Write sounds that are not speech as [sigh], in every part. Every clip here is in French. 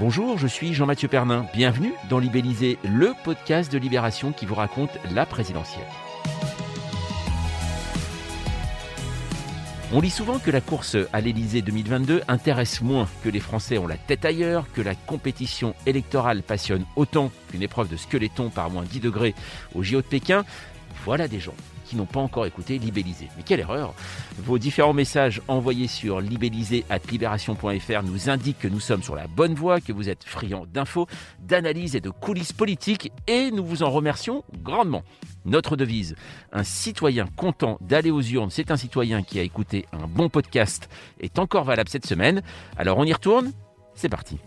Bonjour, je suis Jean-Mathieu Pernin. Bienvenue dans Libellisé, le podcast de Libération qui vous raconte la présidentielle. On lit souvent que la course à l'Élysée 2022 intéresse moins, que les Français ont la tête ailleurs, que la compétition électorale passionne autant qu'une épreuve de squeletton par moins 10 degrés au JO de Pékin. Voilà des gens n'ont pas encore écouté Libellisé. Mais quelle erreur Vos différents messages envoyés sur libellisé.libération.fr nous indiquent que nous sommes sur la bonne voie, que vous êtes friands d'infos, d'analyses et de coulisses politiques, et nous vous en remercions grandement. Notre devise, un citoyen content d'aller aux urnes, c'est un citoyen qui a écouté un bon podcast, est encore valable cette semaine. Alors on y retourne C'est parti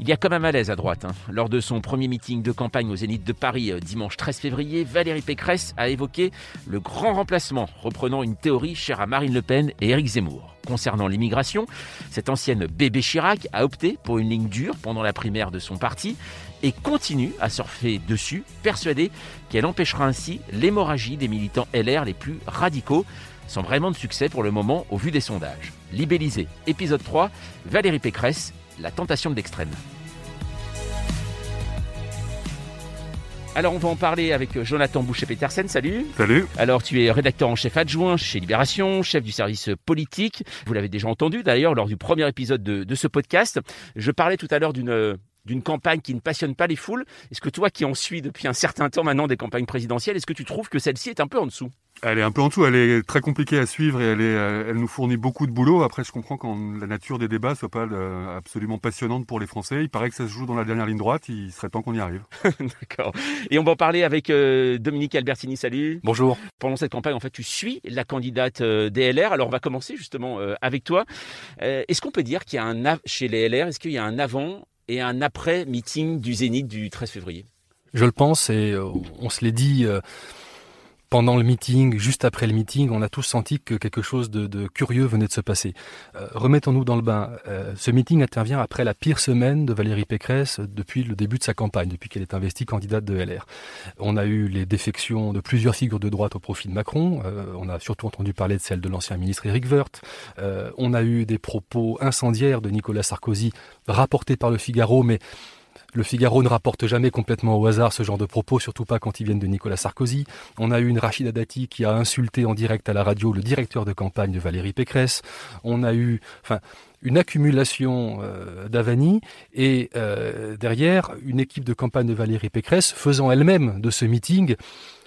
il y a comme un malaise à droite. Hein. Lors de son premier meeting de campagne au Zénith de Paris euh, dimanche 13 février, Valérie Pécresse a évoqué le grand remplacement, reprenant une théorie chère à Marine Le Pen et Éric Zemmour. Concernant l'immigration, cette ancienne bébé Chirac a opté pour une ligne dure pendant la primaire de son parti et continue à surfer dessus, persuadée qu'elle empêchera ainsi l'hémorragie des militants LR les plus radicaux, sans vraiment de succès pour le moment au vu des sondages. Libellisé, épisode 3, Valérie Pécresse la tentation de l'extrême. Alors on va en parler avec Jonathan Boucher-Petersen, salut Salut Alors tu es rédacteur en chef adjoint chez Libération, chef du service politique. Vous l'avez déjà entendu d'ailleurs lors du premier épisode de, de, ce podcast. Je parlais tout à l'heure d'une d'une campagne qui ne passionne pas les foules. Est-ce que toi qui en suis depuis un certain temps maintenant des campagnes présidentielles, est-ce que tu trouves que celle-ci est un peu en dessous? Elle est un peu en dessous, elle est très compliquée à suivre et elle, est, elle nous fournit beaucoup de boulot. Après, je comprends quand la nature des débats soit pas euh, absolument passionnante pour les Français. Il paraît que ça se joue dans la dernière ligne droite, il serait temps qu'on y arrive. [laughs] D'accord. Et on va en parler avec euh, Dominique Albertini, salut. Bonjour. Pendant cette campagne, en fait, tu suis la candidate euh, des LR. Alors, on va commencer justement avec toi. est-ce qu'on peut dire qu'il y a un, chez les LR, est-ce qu'il y a un avant et un après-meeting du Zénith du 13 février? Je le pense et on se l'est dit pendant le meeting, juste après le meeting, on a tous senti que quelque chose de, curieux venait de se passer. Euh, remettons-nous dans le bain. Euh, ce meeting intervient après la pire semaine de Valérie Pécresse depuis le début de sa campagne, depuis qu'elle est investie candidate de LR. On a eu les défections de plusieurs figures de droite au profit de Macron. Euh, on a surtout entendu parler de celle de l'ancien ministre Éric Woerth. on a eu des propos incendiaires de Nicolas Sarkozy rapportés par le Figaro, mais le Figaro ne rapporte jamais complètement au hasard ce genre de propos, surtout pas quand ils viennent de Nicolas Sarkozy. On a eu une Rachida Dati qui a insulté en direct à la radio le directeur de campagne de Valérie Pécresse. On a eu, enfin, une accumulation euh, d'Avani et euh, derrière une équipe de campagne de Valérie Pécresse faisant elle-même de ce meeting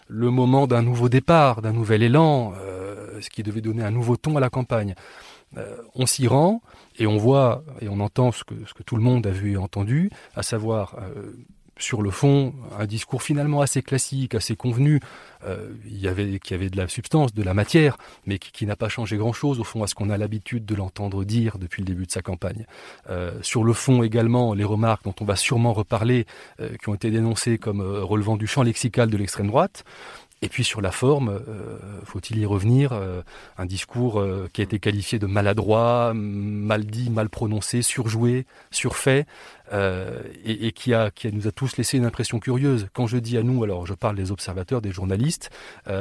le moment d'un nouveau départ, d'un nouvel élan, euh, ce qui devait donner un nouveau ton à la campagne. Euh, on s'y rend et on voit et on entend ce que, tout le monde a vu et entendu, à savoir euh, sur le fond un discours finalement assez classique, assez convenu, euh, il y avait, qui avait de la substance, de la matière, mais qui, n'a pas changé grand-chose au fond à ce qu'on a l'habitude de l'entendre dire depuis le début de sa campagne. sur le fond également, les remarques dont on va sûrement reparler, qui ont été dénoncées comme relevant du champ lexical de l'extrême droite. Et puis sur la forme, euh, faut-il y revenir, euh, un discours euh, qui a été qualifié de maladroit, mal dit, mal prononcé, surjoué, surfait, et, qui, nous a tous laissé une impression curieuse. Quand je dis à nous, alors je parle des observateurs, des journalistes,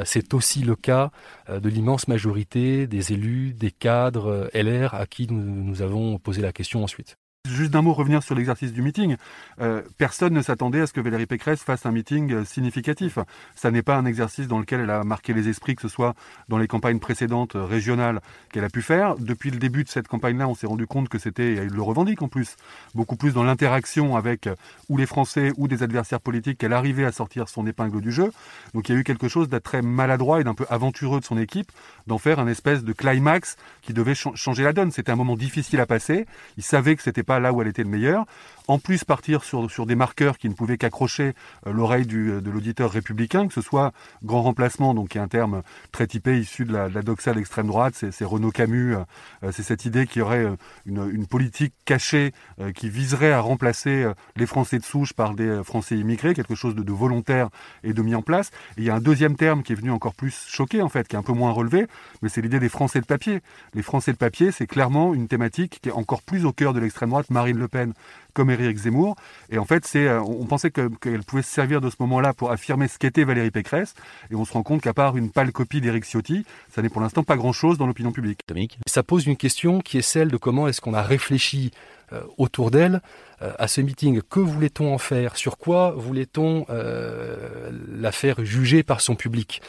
c'est aussi le cas de l'immense majorité des élus, des cadres LR à qui nous avons posé la question ensuite. Juste d'un mot, revenir sur l'exercice du meeting. Euh, personne ne s'attendait à ce que Valérie Pécresse fasse un meeting euh, significatif. Ça n'est pas un exercice dans lequel elle a marqué les esprits, que ce soit dans les campagnes précédentes euh, régionales qu'elle a pu faire. Depuis le début de cette campagne-là, on s'est rendu compte que c'était, elle le revendique en plus, beaucoup plus dans l'interaction avec ou les Français ou des adversaires politiques qu'elle arrivait à sortir son épingle du jeu. Donc il y a eu quelque chose d'être très maladroit et d'un peu aventureux de son équipe d'en faire un espèce de climax qui devait changer la donne. C'était un moment difficile à passer. Il savait que c'était pas là où elle était le meilleure, en plus partir sur, sur des marqueurs qui ne pouvaient qu'accrocher euh, l'oreille de l'auditeur républicain, que ce soit grand remplacement, donc qui est un terme très typé issu de la, de la doxa d'extrême droite, c'est Renaud Camus, euh, c'est cette idée qu'il y aurait euh, une, une politique cachée qui viserait à remplacer les Français de souche par des Français immigrés, quelque chose de, volontaire et de mis en place. Il y a un deuxième terme qui est venu encore plus choquer, en fait, qui est un peu moins relevé, mais c'est l'idée des Français de papier. Les Français de papier, c'est clairement une thématique qui est encore plus au cœur de l'extrême droite. Marine Le Pen comme Éric Zemmour. Et en fait, euh, on pensait qu'elle pouvait se servir de ce moment-là pour affirmer ce qu'était Valérie Pécresse. Et on se rend compte qu'à part une pâle copie d'Éric Ciotti, ça n'est pour l'instant pas grand-chose dans l'opinion publique. Ça pose une question qui est celle de comment est-ce qu'on a réfléchi euh, autour d'elle euh, à ce meeting. Que voulait-on en faire? Sur quoi voulait-on la faire juger par son public?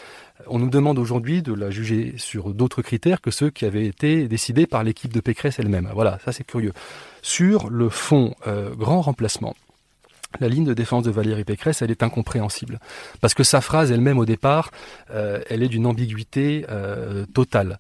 On nous demande aujourd'hui de la juger sur d'autres critères que ceux qui avaient été décidés par l'équipe de Pécresse elle-même. Voilà, ça c'est curieux. Sur le fond euh, grand remplacement, la ligne de défense de Valérie Pécresse, elle est incompréhensible. Parce que sa phrase elle-même au départ, euh, elle est d'une ambiguïté euh, totale.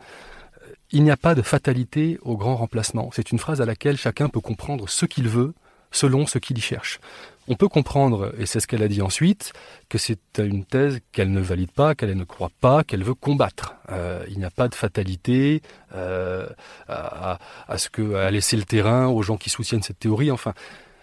Il n'y a pas de fatalité au grand remplacement. C'est une phrase à laquelle chacun peut comprendre ce qu'il veut selon ce qu'il y cherche. On peut comprendre, et c'est ce qu'elle a dit ensuite, que c'est une thèse qu'elle ne valide pas, qu'elle ne croit pas, qu'elle veut combattre. Euh, il n'y a pas de fatalité euh, ce que à laisser le terrain aux gens qui soutiennent cette théorie. Enfin,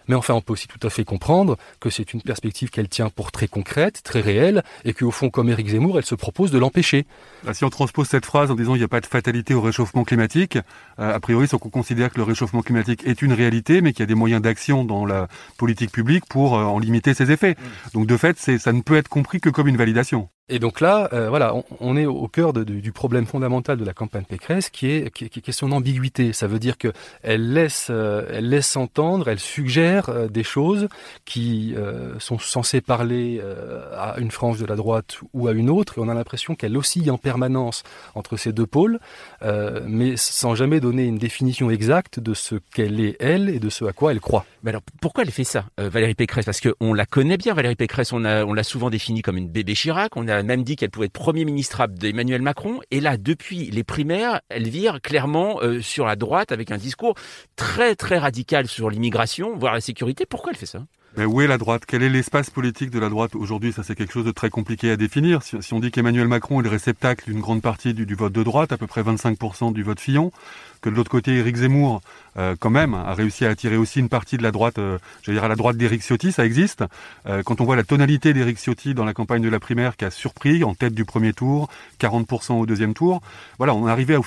mais enfin, on peut aussi tout à fait comprendre que c'est une perspective qu'elle tient pour très concrète, très réelle, et qu'au fond, comme Éric Zemmour, elle se propose de l'empêcher. Bah, si on transpose cette phrase en disant il n'y a pas de fatalité au réchauffement climatique, euh, a priori, c'est qu'on considère que le réchauffement climatique est une réalité, mais qu'il y a des moyens d'action dans la politique publique pour euh, en limiter ses effets. Mmh. Donc de fait, ça ne peut être compris que comme une validation. Et donc là, euh, voilà, on, est au cœur du problème fondamental de la campagne Pécresse, qui est, qui, son ambiguïté. Ça veut dire que elle laisse, euh, elle laisse entendre, elle suggère euh, des choses qui sont censées parler à une frange de la droite ou à une autre, et on a l'impression qu'elle oscille en permanence entre ces deux pôles, mais sans jamais donner une définition exacte de ce qu'elle est elle et de ce à quoi elle croit. Alors pourquoi elle fait ça, Valérie Pécresse? Parce qu'on la connaît bien, Valérie Pécresse. On l'a souvent définie comme une bébé Chirac. On a a même dit qu'elle pouvait être Premier ministre d'Emmanuel Macron. Et là, depuis les primaires, elle vire clairement euh, sur la droite avec un discours très très radical sur l'immigration, voire la sécurité. Pourquoi elle fait ça? Mais où est la droite? Quel est l'espace politique de la droite aujourd'hui? Ça, c'est quelque chose de très compliqué à définir. Si, on dit qu'Emmanuel Macron est le réceptacle d'une grande partie du, vote de droite, à peu près 25% du vote Fillon, que de l'autre côté, Éric Zemmour, euh, quand même, a réussi à attirer aussi une partie de la droite, euh, dire à la droite d'Éric Ciotti, ça existe. Euh, quand on voit la tonalité d'Éric Ciotti dans la campagne de la primaire qui a surpris, en tête du premier tour, 40% au deuxième tour, voilà, on arrivé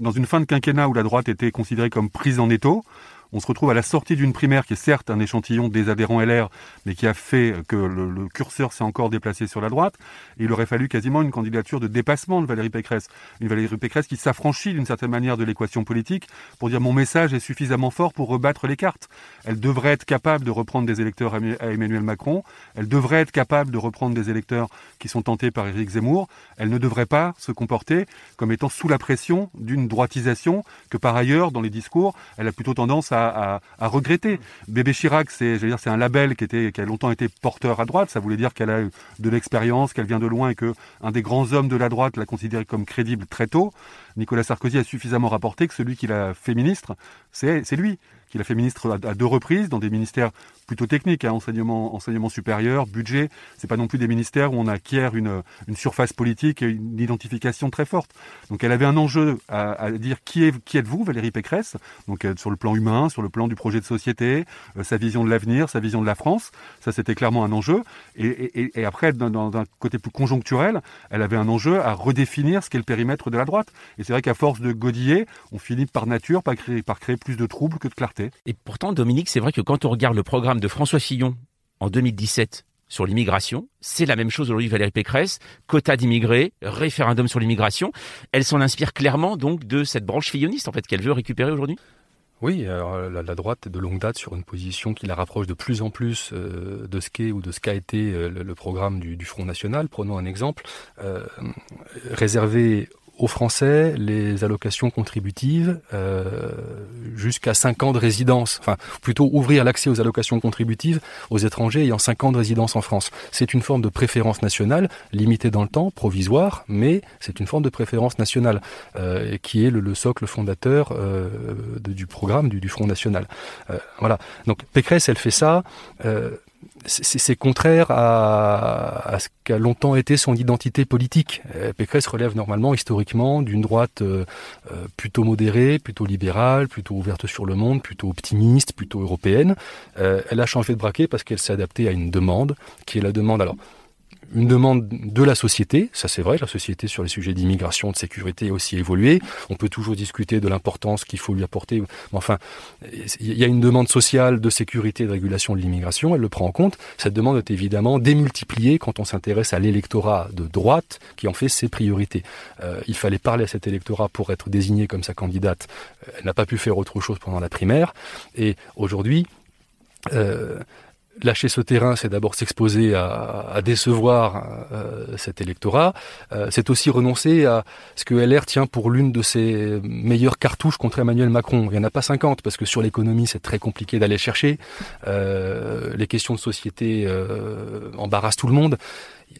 dans une fin de quinquennat où la droite était considérée comme prise en étau. On se retrouve à la sortie d'une primaire qui est certes un échantillon des adhérents LR, mais qui a fait que le, curseur s'est encore déplacé sur la droite. Il aurait fallu quasiment une candidature de dépassement de Valérie Pécresse. Une Valérie Pécresse qui s'affranchit d'une certaine manière de l'équation politique pour dire mon message est suffisamment fort pour rebattre les cartes. Elle devrait être capable de reprendre des électeurs à Emmanuel Macron. Elle devrait être capable de reprendre des électeurs qui sont tentés par Éric Zemmour. Elle ne devrait pas se comporter comme étant sous la pression d'une droitisation que par ailleurs, dans les discours, elle a plutôt tendance à à, regretter. Bébé Chirac, c'est, un label qui a longtemps été porteur à droite. Ça voulait dire qu'elle a eu de l'expérience, qu'elle vient de loin et que un des grands hommes de la droite l'a considéré comme crédible très tôt. Nicolas Sarkozy a suffisamment rapporté que celui qui l'a fait ministre, c'est lui qu'il a fait ministre à, deux reprises dans des ministères plutôt techniques, hein, enseignement, enseignement supérieur, budget. C'est pas non plus des ministères où on acquiert une, une surface politique et une identification très forte. Donc elle avait un enjeu à, dire qui, est, qui êtes-vous, Valérie Pécresse? Donc euh, sur le plan humain, sur le plan du projet de société, euh, sa vision de l'avenir, sa vision de la France. Ça c'était clairement un enjeu. Et, et, et après, dans, un côté plus conjoncturel, elle avait un enjeu à redéfinir ce qu'est le périmètre de la droite. Et c'est vrai qu'à force de godiller, on finit par nature par créer, par créer plus de troubles que de clarté. Et pourtant, Dominique, c'est vrai que quand on regarde le programme de François Fillon en 2017 sur l'immigration, c'est la même chose aujourd'hui Valérie Pécresse, quota d'immigrés, référendum sur l'immigration. Elle s'en inspire clairement donc de cette branche filloniste en fait qu'elle veut récupérer aujourd'hui. Oui, alors la, droite est de longue date sur une position qui la rapproche de plus en plus euh, de ce qu'est ou de ce qu'a été euh, le, programme du, Front National. Prenons un exemple. Euh, réservé aux Français les allocations contributives euh, jusqu'à 5 ans de résidence, enfin plutôt ouvrir l'accès aux allocations contributives aux étrangers ayant 5 ans de résidence en France. C'est une forme de préférence nationale, limitée dans le temps, provisoire, mais c'est une forme de préférence nationale euh, qui est le, socle fondateur euh, du programme du, du Front National. Euh, voilà. Donc Pécresse, elle fait ça c'est contraire à, ce qu'a longtemps été son identité politique. Euh, Pécresse relève normalement historiquement d'une droite euh, euh, plutôt modérée, plutôt libérale, plutôt ouverte sur le monde, plutôt optimiste, plutôt européenne. elle a changé de braquet parce qu'elle s'est adaptée à une demande, qui est la demande alors une demande de la société, ça c'est vrai, la société sur les sujets d'immigration, de sécurité a aussi évolué. On peut toujours discuter de l'importance qu'il faut lui apporter. Mais enfin, il y a une demande sociale de sécurité de régulation de l'immigration, elle le prend en compte. Cette demande est évidemment démultipliée quand on s'intéresse à l'électorat de droite qui en fait ses priorités. Euh, il fallait parler à cet électorat pour être désigné comme sa candidate. Elle n'a pas pu faire autre chose pendant la primaire. Et aujourd'hui, euh, lâcher ce terrain, c'est d'abord s'exposer à, décevoir euh, cet électorat. Euh, c'est aussi renoncer à ce que LR tient pour l'une de ses meilleures cartouches contre Emmanuel Macron. Il n'y en a pas 50 parce que sur l'économie, c'est très compliqué d'aller chercher. Euh, les questions de société embarrassent tout le monde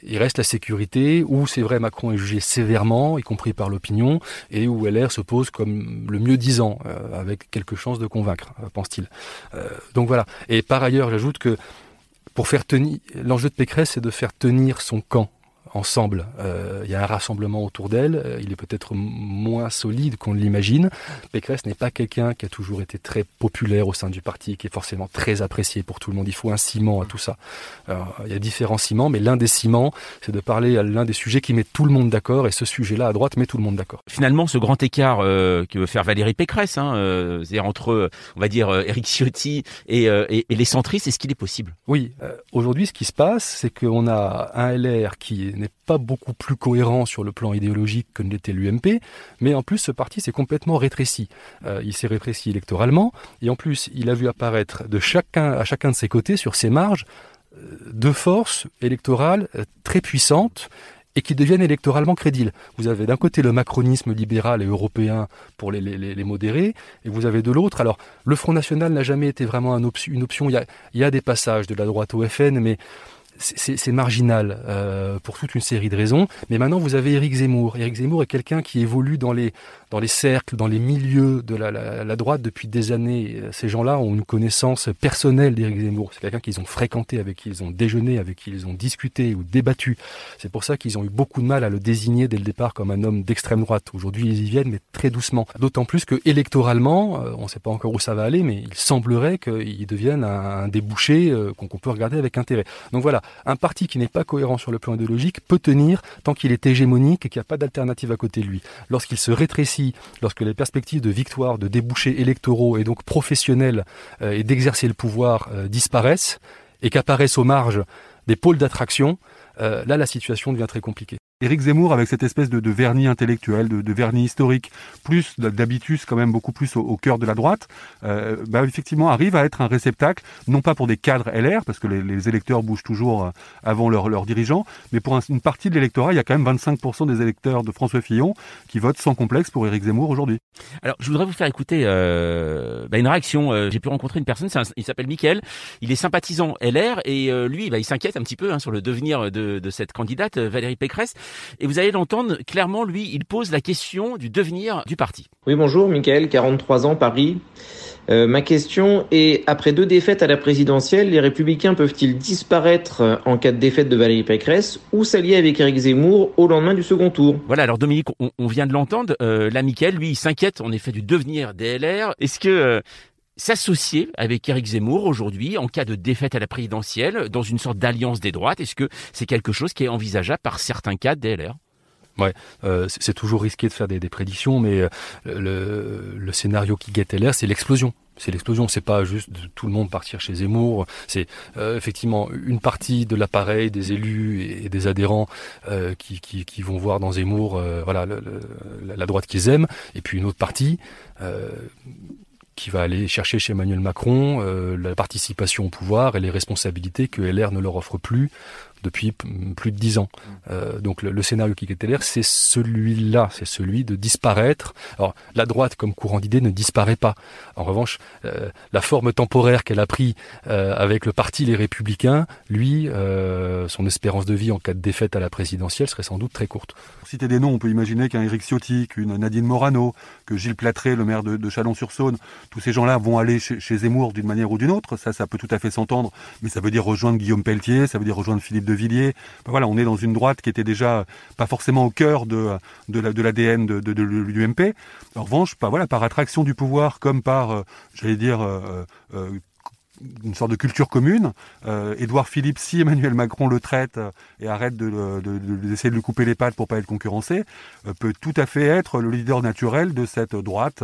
il reste la sécurité, où c'est vrai Macron est jugé sévèrement, y compris par l'opinion, et où LR se pose comme le mieux disant, euh, avec quelques chances de convaincre, euh, pense-t-il. Euh, donc voilà. Et par ailleurs, j'ajoute que pour faire tenir, l'enjeu de Pécresse, c'est de faire tenir son camp ensemble. Euh, il y a un rassemblement autour d'elle. Euh, il est peut-être moins solide qu'on l'imagine. Pécresse n'est pas quelqu'un qui a toujours été très populaire au sein du parti, qui est forcément très apprécié pour tout le monde. Il faut un ciment à tout ça. il y a différents ciments, mais l'un des ciments, c'est de parler à l'un des sujets qui met tout le monde d'accord. Et ce sujet-là, à droite, met tout le monde d'accord. Finalement, ce grand écart euh, que veut faire Valérie Pécresse, hein, euh, c'est-à-dire entre, on va dire, Éric Ciotti et, et, et les centristes, est-ce qu'il est possible? Oui. Aujourd'hui, ce qui se passe, c'est qu'on a un LR qui n'est pas beaucoup plus cohérent sur le plan idéologique que ne l'était l'UMP, mais en plus ce parti s'est complètement rétréci. Euh, il s'est rétréci électoralement, et en plus il a vu apparaître de chacun, à chacun de ses côtés, sur ses marges, euh, deux forces électorales euh, très puissantes et qui deviennent électoralement crédibles. Vous avez d'un côté le macronisme libéral et européen pour les, les, modérés, et vous avez de l'autre. Alors, le Front National n'a jamais été vraiment une option. Il y, a, il y a des passages de la droite au FN, mais c'est marginal euh, pour toute une série de raisons. Mais maintenant, vous avez Éric Zemmour. Éric Zemmour est quelqu'un qui évolue dans les, dans les cercles, dans les milieux de la, la, la droite depuis des années. Ces gens-là ont une connaissance personnelle d'Éric Zemmour. C'est quelqu'un qu'ils ont fréquenté, avec qui ils ont déjeuné, avec qui ils ont discuté ou débattu. C'est pour ça qu'ils ont eu beaucoup de mal à le désigner dès le départ comme un homme d'extrême droite. Aujourd'hui, ils y viennent, mais très doucement. D'autant plus que électoralement, euh, on ne sait pas encore où ça va aller, mais il semblerait qu'il devienne un, un débouché euh, qu'on peut regarder avec intérêt. Donc voilà, un parti qui n'est pas cohérent sur le plan idéologique peut tenir tant qu'il est hégémonique et qu'il n'y a pas d'alternative à côté de lui. Lorsqu'il se rétrécit, lorsque les perspectives de victoire, de débouchés électoraux et donc professionnels euh, et d'exercer le pouvoir euh, disparaissent et qu'apparaissent aux marges des pôles d'attraction, euh, là la situation devient très compliquée. Éric Zemmour, avec cette espèce de, vernis intellectuel, de, vernis historique, plus d'habitus quand même beaucoup plus au, cœur de la droite, euh, bah, effectivement arrive à être un réceptacle, non pas pour des cadres LR, parce que les, électeurs bougent toujours euh, avant leurs leur dirigeants, mais pour une partie de l'électorat, il y a quand même 25% des électeurs de François Fillon qui votent sans complexe pour Éric Zemmour aujourd'hui. Alors, je voudrais vous faire écouter euh, bah, une réaction. J'ai pu rencontrer une personne, il s'appelle Mickaël, il est sympathisant LR, et lui, bah, il s'inquiète un petit peu hein, sur le devenir de, de cette candidate, Valérie Pécresse. Et vous allez l'entendre, clairement, lui, il pose la question du devenir du parti. Oui, bonjour, Michael, 43 ans, Paris. Euh, ma question est, après deux défaites à la présidentielle, les républicains peuvent-ils disparaître en cas de défaite de Valérie Pécresse ou s'allier avec Éric Zemmour au lendemain du second tour? Voilà, alors Dominique, on, vient de l'entendre, euh, là, Michael, lui, il s'inquiète en effet du devenir des LR. Est-ce que euh, s'associer avec Éric Zemmour aujourd'hui en cas de défaite à la présidentielle dans une sorte d'alliance des droites. Est-ce que c'est quelque chose qui est envisageable par certains cas DLR Ouais, euh, c'est toujours risqué de faire des, prédictions, mais euh, le, scénario qui guette LR, c'est l'explosion. C'est l'explosion, c'est pas juste tout le monde partir chez Zemmour, c'est euh, effectivement une partie de l'appareil, des élus et, des adhérents qui, qui, vont voir dans Zemmour voilà la droite qu'ils aiment, et puis une autre partie qui va aller chercher chez Emmanuel Macron euh, la participation au pouvoir et les responsabilités que LR ne leur offre plus depuis plus de dix ans. Euh, donc le, scénario qui était l'air, c'est celui-là, c'est celui de disparaître. Alors la droite, comme courant d'idées, ne disparaît pas. En revanche, euh, la forme temporaire qu'elle a pris euh, avec le parti Les Républicains, lui, son espérance de vie en cas de défaite à la présidentielle serait sans doute très courte. Pour citer des noms, on peut imaginer qu'un Éric Ciotti, qu'une Nadine Morano, que Gilles Platré, le maire de, Chalon-sur-Saône, tous ces gens-là vont aller chez, chez Zemmour d'une manière ou d'une autre. Ça, ça peut tout à fait s'entendre, mais ça veut dire rejoindre Guillaume Pelletier, ça veut dire rejoindre Philippe de Villiers. Ben voilà, on est dans une droite qui était déjà pas forcément au cœur de, de l'ADN de, l'UMP. En revanche, ben par attraction du pouvoir comme par, euh, j'allais dire, euh, euh, une sorte de culture commune. Euh, Édouard Philippe, si Emmanuel Macron le traite euh, et arrête de, de, d'essayer de lui couper les pattes pour pas être concurrencé, euh, peut tout à fait être le leader naturel de cette droite,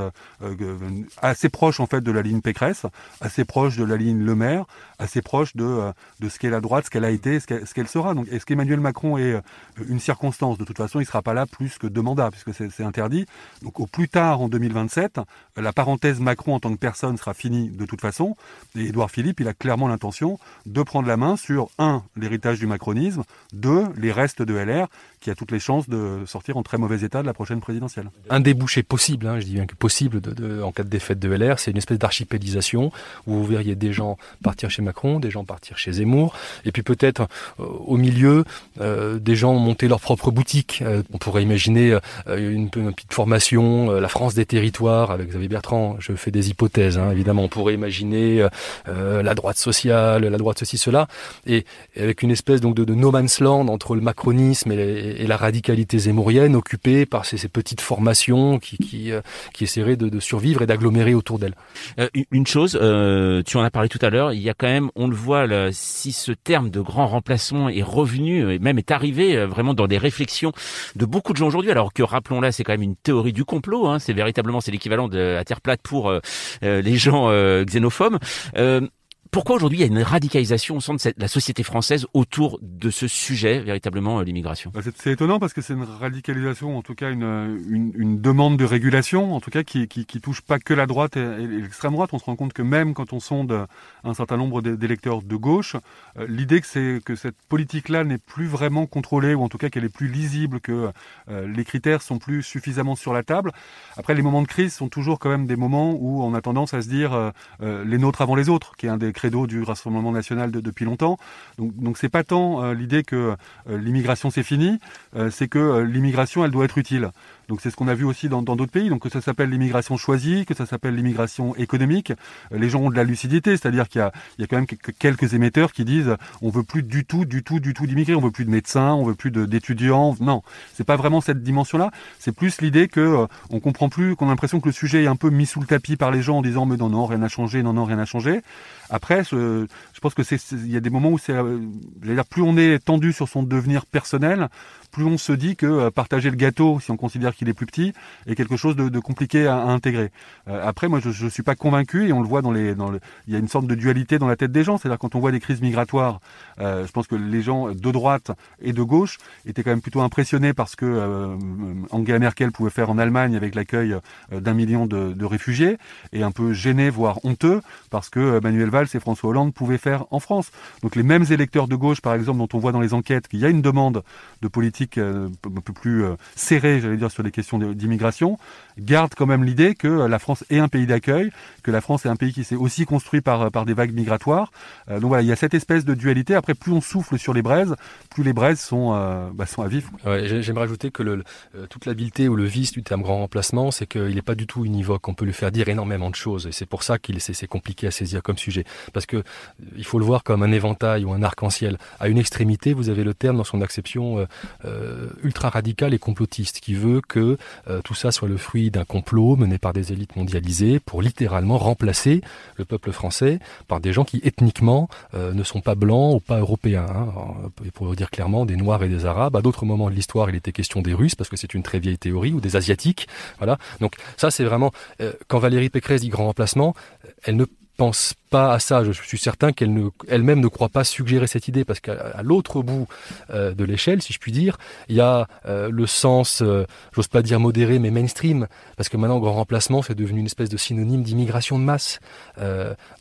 assez proche en fait de la ligne Pécresse, assez proche de la ligne Le Maire, assez proche de, de ce qu'est la droite, ce qu'elle a été, ce qu'elle, sera. Donc, est-ce qu'Emmanuel Macron est une circonstance? De toute façon, il sera pas là plus que deux mandats, puisque c'est, interdit. Donc, au plus tard, en 2027, la parenthèse Macron en tant que personne sera finie de toute façon. Et Philippe, il a clairement l'intention de prendre la main sur, un, l'héritage du macronisme, deux, les restes de LR, qui a toutes les chances de sortir en très mauvais état de la prochaine présidentielle. Un débouché possible, hein, je dis bien que possible, en cas de défaite de LR, c'est une espèce d'archipélisation où vous verriez des gens partir chez Macron, des gens partir chez Zemmour, et puis peut-être euh, au milieu, euh, des gens monter leur propre boutique. Euh, on pourrait imaginer une, petite formation, la France des territoires, avec Xavier Bertrand, je fais des hypothèses, hein, évidemment. On pourrait imaginer la droite sociale, la droite ceci, cela, et, avec une espèce donc de, de no man's land entre le macronisme et, la radicalité zémourienne occupée par ces, petites formations qui, qui, euh, qui essaieraient de, survivre et d'agglomérer autour d'elle. Euh, une chose, euh, tu en as parlé tout à l'heure, il y a quand même, on le voit, là, si ce terme de grand remplacement est revenu et même est arrivé vraiment dans des réflexions de beaucoup de gens aujourd'hui, alors que rappelons-la, c'est quand même une théorie du complot, hein, c'est véritablement c'est l'équivalent de la Terre plate pour les gens xénophobes. Pourquoi aujourd'hui il y a une radicalisation au sein de la société française autour de ce sujet, véritablement, euh, l'immigration? Bah, C'est étonnant parce que c'est une radicalisation, en tout cas une, une, demande de régulation, en tout cas qui, qui, touche pas que la droite et, l'extrême droite. On se rend compte que même quand on sonde un certain nombre d'électeurs de gauche, euh, l'idée que c'est que cette politique-là n'est plus vraiment contrôlée ou en tout cas qu'elle est plus lisible, que euh, les critères sont plus suffisamment sur la table. Après, les moments de crise sont toujours quand même des moments où on a tendance à se dire les nôtres avant les autres, qui est un des du Rassemblement national depuis longtemps. Donc, donc c'est pas tant euh, l'idée que euh, l'immigration c'est fini, euh, c'est que l'immigration elle doit être utile. Donc c'est ce qu'on a vu aussi dans d'autres pays. Donc que ça s'appelle l'immigration choisie, que ça s'appelle l'immigration économique, les gens ont de la lucidité, c'est-à-dire qu'il y a, quand même quelques émetteurs qui disent on veut plus du tout, du tout, du tout d'immigrés, on veut plus de médecins, on veut plus d'étudiants. Non, c'est pas vraiment cette dimension-là. C'est plus l'idée que on comprend plus, qu'on a l'impression que le sujet est un peu mis sous le tapis par les gens en disant mais non non rien n'a changé, non non rien n'a changé. Après, je, pense que c'est, il y a des moments où c'est, euh, dire, plus on est tendu sur son devenir personnel, plus on se dit que euh, partager le gâteau, si on considère qu'il est plus petit, est quelque chose de, compliqué à, intégrer. Euh, après, moi, je ne suis pas convaincu, et on le voit dans les... Il y a une sorte de dualité dans la tête des gens, c'est-à-dire quand on voit des crises migratoires, je pense que les gens de droite et de gauche étaient quand même plutôt impressionnés par ce que Angela Merkel pouvait faire en Allemagne avec l'accueil d'un million de, réfugiés, et un peu gênés, voire honteux, parce que Manuel Valls et François Hollande pouvaient faire en France. Donc les mêmes électeurs de gauche, par exemple, dont on voit dans les enquêtes qu'il y a une demande de politique euh, un peu plus euh, serré, j'allais dire, sur les questions d'immigration, garde quand même l'idée que la France est un pays d'accueil, que la France est un pays qui s'est aussi construit par, des vagues migratoires. Euh, donc voilà, il y a cette espèce de dualité. Après, plus on souffle sur les braises, plus les braises sont, bah, sont à vivre. J'aimerais ajouter que toute l'habileté ou le vice du terme grand remplacement, c'est qu'il n'est pas du tout univoque. On peut lui faire dire énormément de choses. Et c'est pour ça qu'il c'est compliqué à saisir comme sujet. Parce que il faut le voir comme un éventail ou un arc-en-ciel. À une extrémité, vous avez le terme dans son acception euh, ultra radical et complotiste qui veut que euh, tout ça soit le fruit d'un complot mené par des élites mondialisées pour littéralement remplacer le peuple français par des gens qui ethniquement euh, ne sont pas blancs ou pas européens. Hein. Pour dire clairement, des Noirs et des Arabes. À d'autres moments de l'histoire, il était question des Russes parce que c'est une très vieille théorie ou des Asiatiques. Voilà. Donc ça, c'est vraiment quand Valérie Pécresse dit grand remplacement, elle ne pense à ça. Je suis certain qu'elle ne, elle-même ne croit pas suggérer cette idée parce qu'à l'autre bout euh, de l'échelle, si je puis dire, il y a euh, le sens, euh, j'ose pas dire modéré, mais mainstream, parce que maintenant, grand remplacement, c'est devenu une espèce de synonyme d'immigration de masse.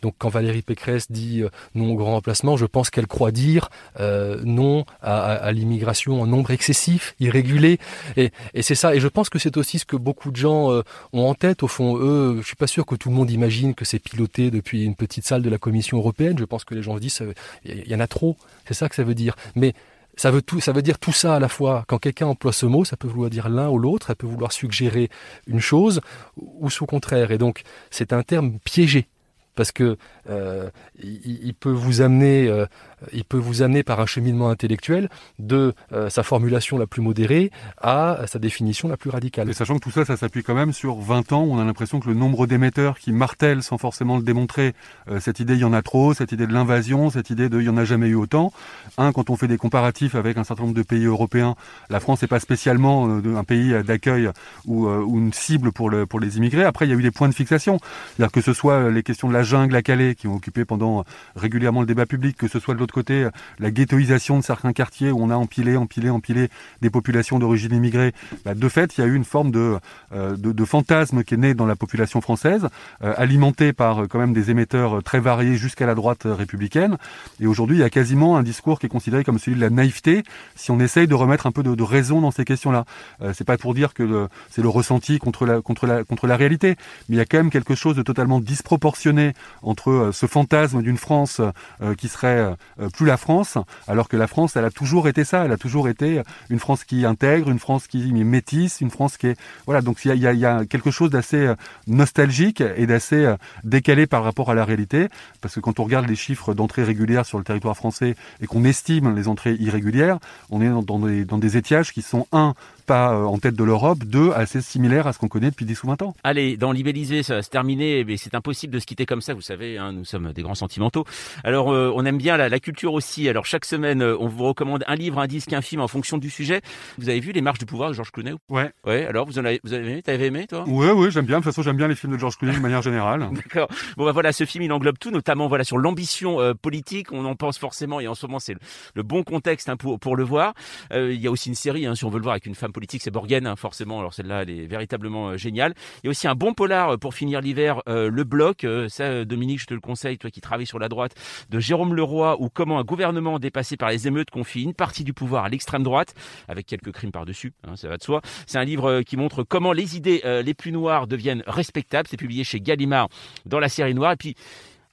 donc, quand Valérie Pécresse dit non au grand remplacement, je pense qu'elle croit dire non à, l'immigration en nombre excessif, irrégulé, et c'est ça. Et je pense que c'est aussi ce que beaucoup de gens ont en tête. Au fond, eux, je suis pas sûr que tout le monde imagine que c'est piloté depuis une petite salle de la Commission européenne. Je pense que les gens se disent, il y en a trop. C'est ça que ça veut dire. Mais ça veut, tout, ça veut dire tout ça à la fois. Quand quelqu'un emploie ce mot, ça peut vouloir dire l'un ou l'autre, ça peut vouloir suggérer une chose ou au contraire. Et donc, c'est un terme piégé parce que euh, il, peut vous amener, euh, il peut vous amener par un cheminement intellectuel de euh, sa formulation la plus modérée à sa définition la plus radicale. Sachant que tout ça, ça s'appuie quand même sur 20 ans, on a l'impression que le nombre d'émetteurs qui martèlent sans forcément le démontrer cette idée il y en a trop, cette idée de l'invasion, cette idée de il y en a jamais eu autant. Un, quand on fait des comparatifs avec un certain nombre de pays européens, la France n'est pas spécialement un pays d'accueil ou, une cible pour, pour les immigrés. Après, il y a eu des points de fixation, c'est-à-dire que ce soit les questions de la jungle à Calais qui ont occupé pendant régulièrement le débat public, que ce soit de l'autre côté la ghettoisation de certains quartiers où on a empilé, empilé, empilé des populations d'origine immigrée, bah, de fait, il y a eu une forme de, euh, de, fantasme qui est né dans la population française, euh, alimenté par euh, quand même des émetteurs très variés jusqu'à la droite républicaine. Et aujourd'hui, il y a quasiment un discours qui est considéré comme celui de la naïveté si on essaye de remettre un peu de, raison dans ces questions-là. c'est pas pour dire que c'est le ressenti contre la, contre, la, contre la réalité, mais il y a quand même quelque chose de totalement disproportionné entre euh, ce fantasme d'une France euh, qui serait euh, plus la France, alors que la France, elle a toujours été ça, elle a toujours été une France qui intègre, une France qui métisse, une France qui est voilà. Donc il y a, y a, quelque chose d'assez nostalgique et d'assez décalé par rapport à la réalité, parce que quand on regarde les chiffres d'entrées régulières sur le territoire français et qu'on estime les entrées irrégulières, on est dans, des, dans des étiages qui sont un pas en tête de l'Europe, deux assez similaires à ce qu'on connaît depuis 10 ou 20 ans. Allez, dans Libellisé, ça va se terminer, mais c'est impossible de se quitter comme ça, vous savez, hein, nous sommes des grands sentimentaux. Alors, euh, on aime bien la, culture aussi. Alors, chaque semaine, euh, on vous recommande un livre, un disque, un film en fonction du sujet. Vous avez vu Les Marches du Pouvoir de Georges Clooney Ouais. Ouais, alors, vous en avez, vous avez aimé T'avais aimé, toi? Ouais, ouais, j'aime bien. De toute façon, j'aime bien les films de Georges Clooney de manière générale. [laughs] D'accord. Bon, bah voilà, ce film, il englobe tout, notamment voilà sur l'ambition euh, politique. On en pense forcément, et en ce moment, c'est le, bon contexte hein, pour, pour le voir. il y a aussi une série, hein, si on veut le voir, avec une femme politique, c'est Borgen, hein, forcément. Alors, celle-là, elle est véritablement géniale. Il y a aussi un bon polar pour finir l'hiver, Le Bloc. ça, Dominique, je te le conseille, toi qui travailles sur la droite, de Jérôme Leroy, ou comment un gouvernement dépassé par les émeutes confie une partie du pouvoir à l'extrême droite, avec quelques crimes par-dessus, hein, ça va de soi. C'est un livre euh, qui montre comment les idées euh, les plus noires deviennent respectables. C'est publié chez Gallimard dans la série noire. Et puis,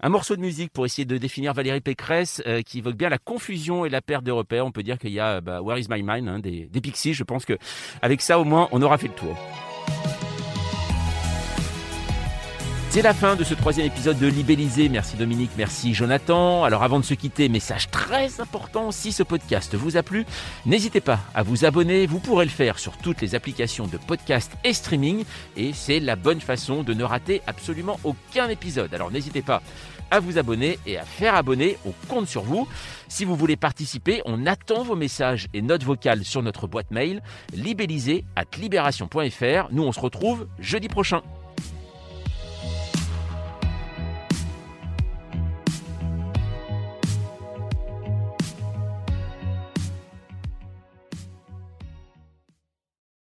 un morceau de musique pour essayer de définir Valérie Pécresse euh, qui évoque bien la confusion et la perte des repères. On peut dire qu'il y a bah, Where is my mind hein, des, des Pixies. Je pense que avec ça au moins on aura fait le tour. C'est la fin de ce troisième épisode de Libellisé. Merci Dominique, merci Jonathan. Alors avant de se quitter, message très important, si ce podcast vous a plu, n'hésitez pas à vous abonner. Vous pourrez le faire sur toutes les applications de podcast et streaming. Et c'est la bonne façon de ne rater absolument aucun épisode. Alors n'hésitez pas à vous abonner et à faire abonner. On compte sur vous. Si vous voulez participer, on attend vos messages et notes vocales sur notre boîte mail libellisé at libération.fr. Nous, on se retrouve jeudi prochain.